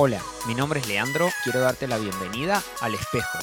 Hola, mi nombre es Leandro, quiero darte la bienvenida al espejo.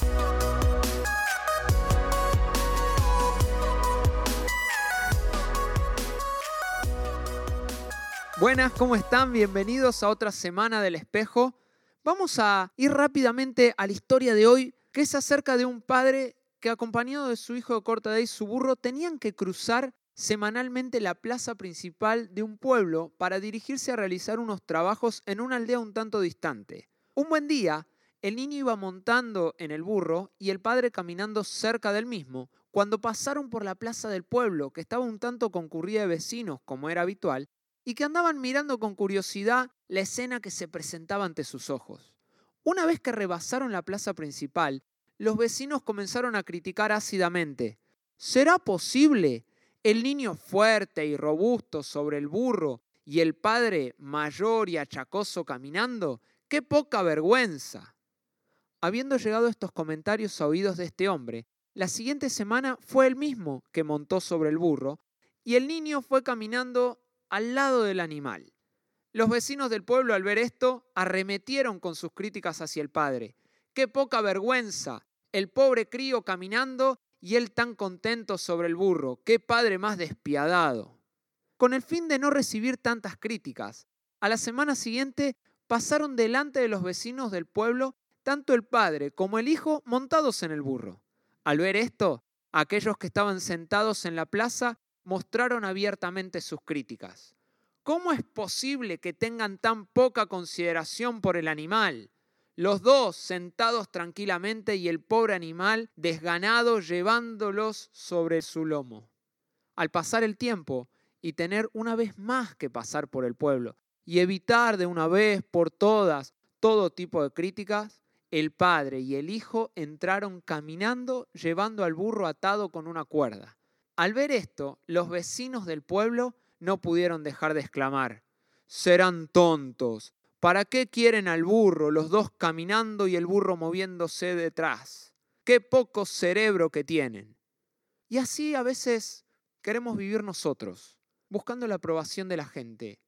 Buenas, ¿cómo están? Bienvenidos a otra semana del espejo. Vamos a ir rápidamente a la historia de hoy, que es acerca de un padre que acompañado de su hijo de corta edad y su burro tenían que cruzar semanalmente la plaza principal de un pueblo para dirigirse a realizar unos trabajos en una aldea un tanto distante. Un buen día, el niño iba montando en el burro y el padre caminando cerca del mismo, cuando pasaron por la plaza del pueblo, que estaba un tanto concurrida de vecinos, como era habitual, y que andaban mirando con curiosidad la escena que se presentaba ante sus ojos. Una vez que rebasaron la plaza principal, los vecinos comenzaron a criticar ácidamente. ¿Será posible el niño fuerte y robusto sobre el burro y el padre mayor y achacoso caminando, qué poca vergüenza. Habiendo llegado estos comentarios a oídos de este hombre, la siguiente semana fue él mismo que montó sobre el burro y el niño fue caminando al lado del animal. Los vecinos del pueblo al ver esto arremetieron con sus críticas hacia el padre. ¡Qué poca vergüenza! El pobre crío caminando y él tan contento sobre el burro. ¡Qué padre más despiadado! Con el fin de no recibir tantas críticas, a la semana siguiente pasaron delante de los vecinos del pueblo tanto el padre como el hijo montados en el burro. Al ver esto, aquellos que estaban sentados en la plaza mostraron abiertamente sus críticas. ¿Cómo es posible que tengan tan poca consideración por el animal? Los dos sentados tranquilamente y el pobre animal desganado llevándolos sobre su lomo. Al pasar el tiempo y tener una vez más que pasar por el pueblo y evitar de una vez por todas todo tipo de críticas, el padre y el hijo entraron caminando llevando al burro atado con una cuerda. Al ver esto, los vecinos del pueblo no pudieron dejar de exclamar, serán tontos, ¿Para qué quieren al burro, los dos caminando y el burro moviéndose detrás? Qué poco cerebro que tienen. Y así a veces queremos vivir nosotros, buscando la aprobación de la gente,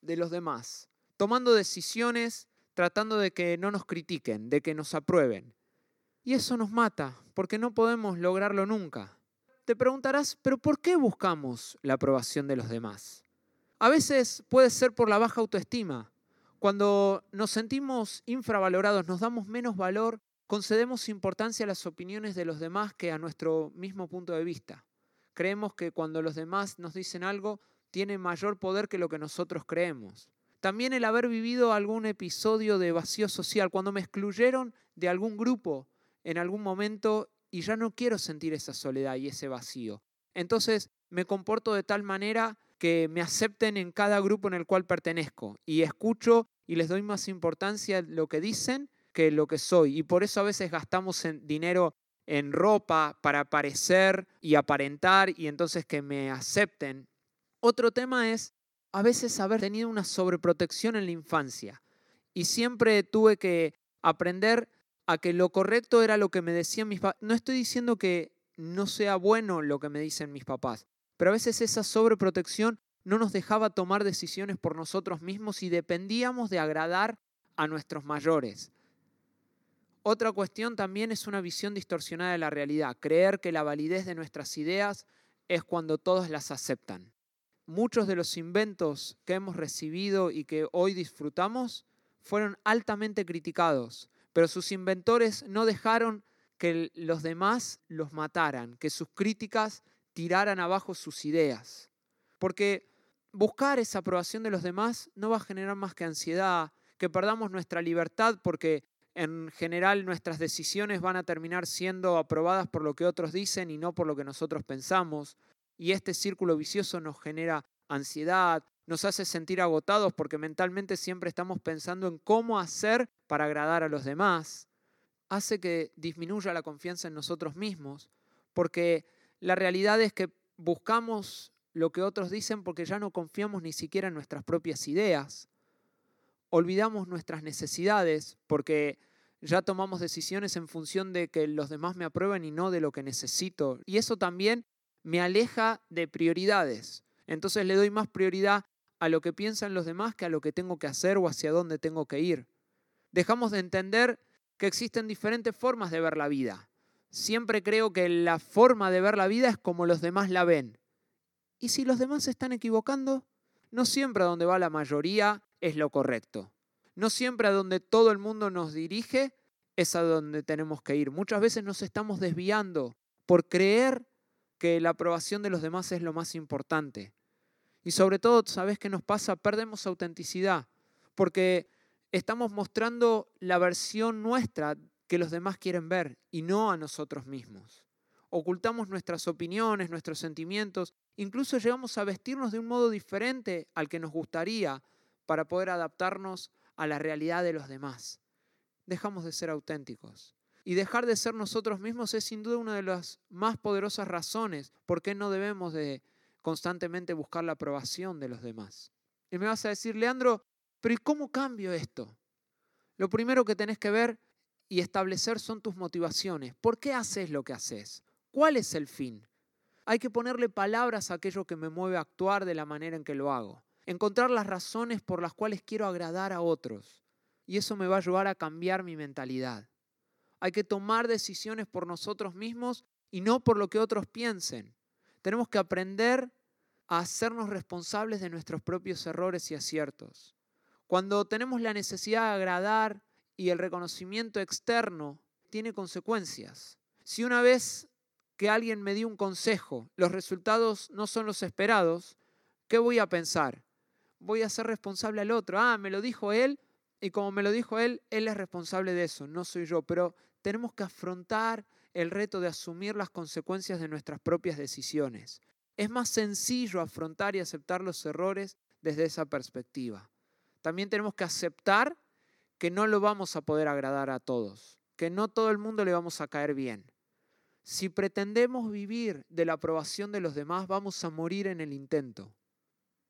de los demás, tomando decisiones tratando de que no nos critiquen, de que nos aprueben. Y eso nos mata, porque no podemos lograrlo nunca. Te preguntarás, pero ¿por qué buscamos la aprobación de los demás? A veces puede ser por la baja autoestima, cuando nos sentimos infravalorados, nos damos menos valor, concedemos importancia a las opiniones de los demás que a nuestro mismo punto de vista. Creemos que cuando los demás nos dicen algo, tiene mayor poder que lo que nosotros creemos. También el haber vivido algún episodio de vacío social, cuando me excluyeron de algún grupo en algún momento y ya no quiero sentir esa soledad y ese vacío. Entonces me comporto de tal manera que me acepten en cada grupo en el cual pertenezco y escucho y les doy más importancia lo que dicen que lo que soy. Y por eso a veces gastamos dinero en ropa para parecer y aparentar y entonces que me acepten. Otro tema es a veces haber tenido una sobreprotección en la infancia y siempre tuve que aprender a que lo correcto era lo que me decían mis papás. No estoy diciendo que no sea bueno lo que me dicen mis papás, pero a veces esa sobreprotección no nos dejaba tomar decisiones por nosotros mismos y dependíamos de agradar a nuestros mayores. Otra cuestión también es una visión distorsionada de la realidad, creer que la validez de nuestras ideas es cuando todos las aceptan. Muchos de los inventos que hemos recibido y que hoy disfrutamos fueron altamente criticados, pero sus inventores no dejaron que los demás los mataran, que sus críticas tiraran abajo sus ideas. Porque buscar esa aprobación de los demás no va a generar más que ansiedad, que perdamos nuestra libertad porque en general nuestras decisiones van a terminar siendo aprobadas por lo que otros dicen y no por lo que nosotros pensamos. Y este círculo vicioso nos genera ansiedad, nos hace sentir agotados porque mentalmente siempre estamos pensando en cómo hacer para agradar a los demás. Hace que disminuya la confianza en nosotros mismos porque la realidad es que buscamos lo que otros dicen porque ya no confiamos ni siquiera en nuestras propias ideas. Olvidamos nuestras necesidades porque ya tomamos decisiones en función de que los demás me aprueben y no de lo que necesito. Y eso también me aleja de prioridades. Entonces le doy más prioridad a lo que piensan los demás que a lo que tengo que hacer o hacia dónde tengo que ir. Dejamos de entender que existen diferentes formas de ver la vida. Siempre creo que la forma de ver la vida es como los demás la ven. Y si los demás se están equivocando, no siempre a donde va la mayoría es lo correcto. No siempre a donde todo el mundo nos dirige es a donde tenemos que ir. Muchas veces nos estamos desviando por creer que la aprobación de los demás es lo más importante. Y sobre todo, ¿sabes qué nos pasa? Perdemos autenticidad, porque estamos mostrando la versión nuestra que los demás quieren ver y no a nosotros mismos. Ocultamos nuestras opiniones, nuestros sentimientos, incluso llegamos a vestirnos de un modo diferente al que nos gustaría para poder adaptarnos a la realidad de los demás. Dejamos de ser auténticos. Y dejar de ser nosotros mismos es sin duda una de las más poderosas razones por qué no debemos de constantemente buscar la aprobación de los demás. Y me vas a decir, Leandro, pero ¿y cómo cambio esto? Lo primero que tenés que ver y establecer son tus motivaciones. ¿Por qué haces lo que haces? ¿Cuál es el fin? Hay que ponerle palabras a aquello que me mueve a actuar de la manera en que lo hago. Encontrar las razones por las cuales quiero agradar a otros. Y eso me va a ayudar a cambiar mi mentalidad. Hay que tomar decisiones por nosotros mismos y no por lo que otros piensen. Tenemos que aprender a hacernos responsables de nuestros propios errores y aciertos. Cuando tenemos la necesidad de agradar y el reconocimiento externo, tiene consecuencias. Si una vez que alguien me dio un consejo, los resultados no son los esperados, ¿qué voy a pensar? Voy a ser responsable al otro. Ah, me lo dijo él y como me lo dijo él, él es responsable de eso, no soy yo. Pero tenemos que afrontar el reto de asumir las consecuencias de nuestras propias decisiones. Es más sencillo afrontar y aceptar los errores desde esa perspectiva. También tenemos que aceptar que no lo vamos a poder agradar a todos, que no todo el mundo le vamos a caer bien. Si pretendemos vivir de la aprobación de los demás, vamos a morir en el intento.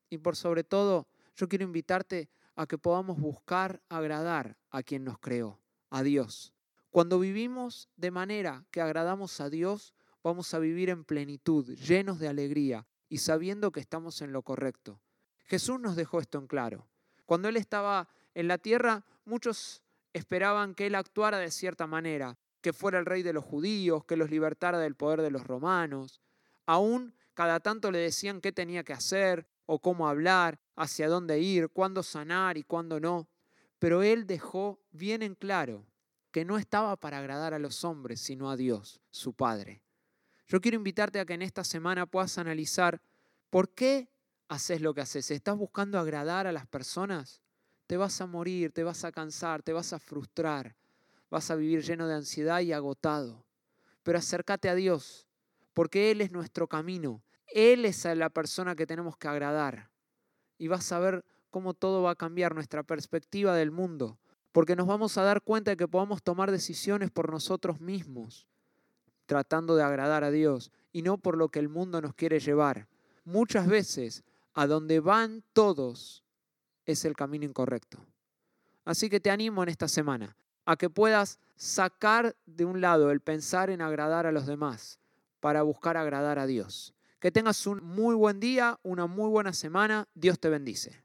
Y por sobre todo, yo quiero invitarte a que podamos buscar agradar a quien nos creó, a Dios. Cuando vivimos de manera que agradamos a Dios, vamos a vivir en plenitud, llenos de alegría y sabiendo que estamos en lo correcto. Jesús nos dejó esto en claro. Cuando Él estaba en la tierra, muchos esperaban que Él actuara de cierta manera, que fuera el rey de los judíos, que los libertara del poder de los romanos. Aún cada tanto le decían qué tenía que hacer o cómo hablar, hacia dónde ir, cuándo sanar y cuándo no. Pero Él dejó bien en claro que no estaba para agradar a los hombres, sino a Dios, su Padre. Yo quiero invitarte a que en esta semana puedas analizar por qué haces lo que haces. ¿Estás buscando agradar a las personas? Te vas a morir, te vas a cansar, te vas a frustrar, vas a vivir lleno de ansiedad y agotado. Pero acércate a Dios, porque Él es nuestro camino. Él es la persona que tenemos que agradar. Y vas a ver cómo todo va a cambiar nuestra perspectiva del mundo porque nos vamos a dar cuenta de que podamos tomar decisiones por nosotros mismos, tratando de agradar a Dios y no por lo que el mundo nos quiere llevar. Muchas veces, a donde van todos es el camino incorrecto. Así que te animo en esta semana a que puedas sacar de un lado el pensar en agradar a los demás para buscar agradar a Dios. Que tengas un muy buen día, una muy buena semana. Dios te bendice.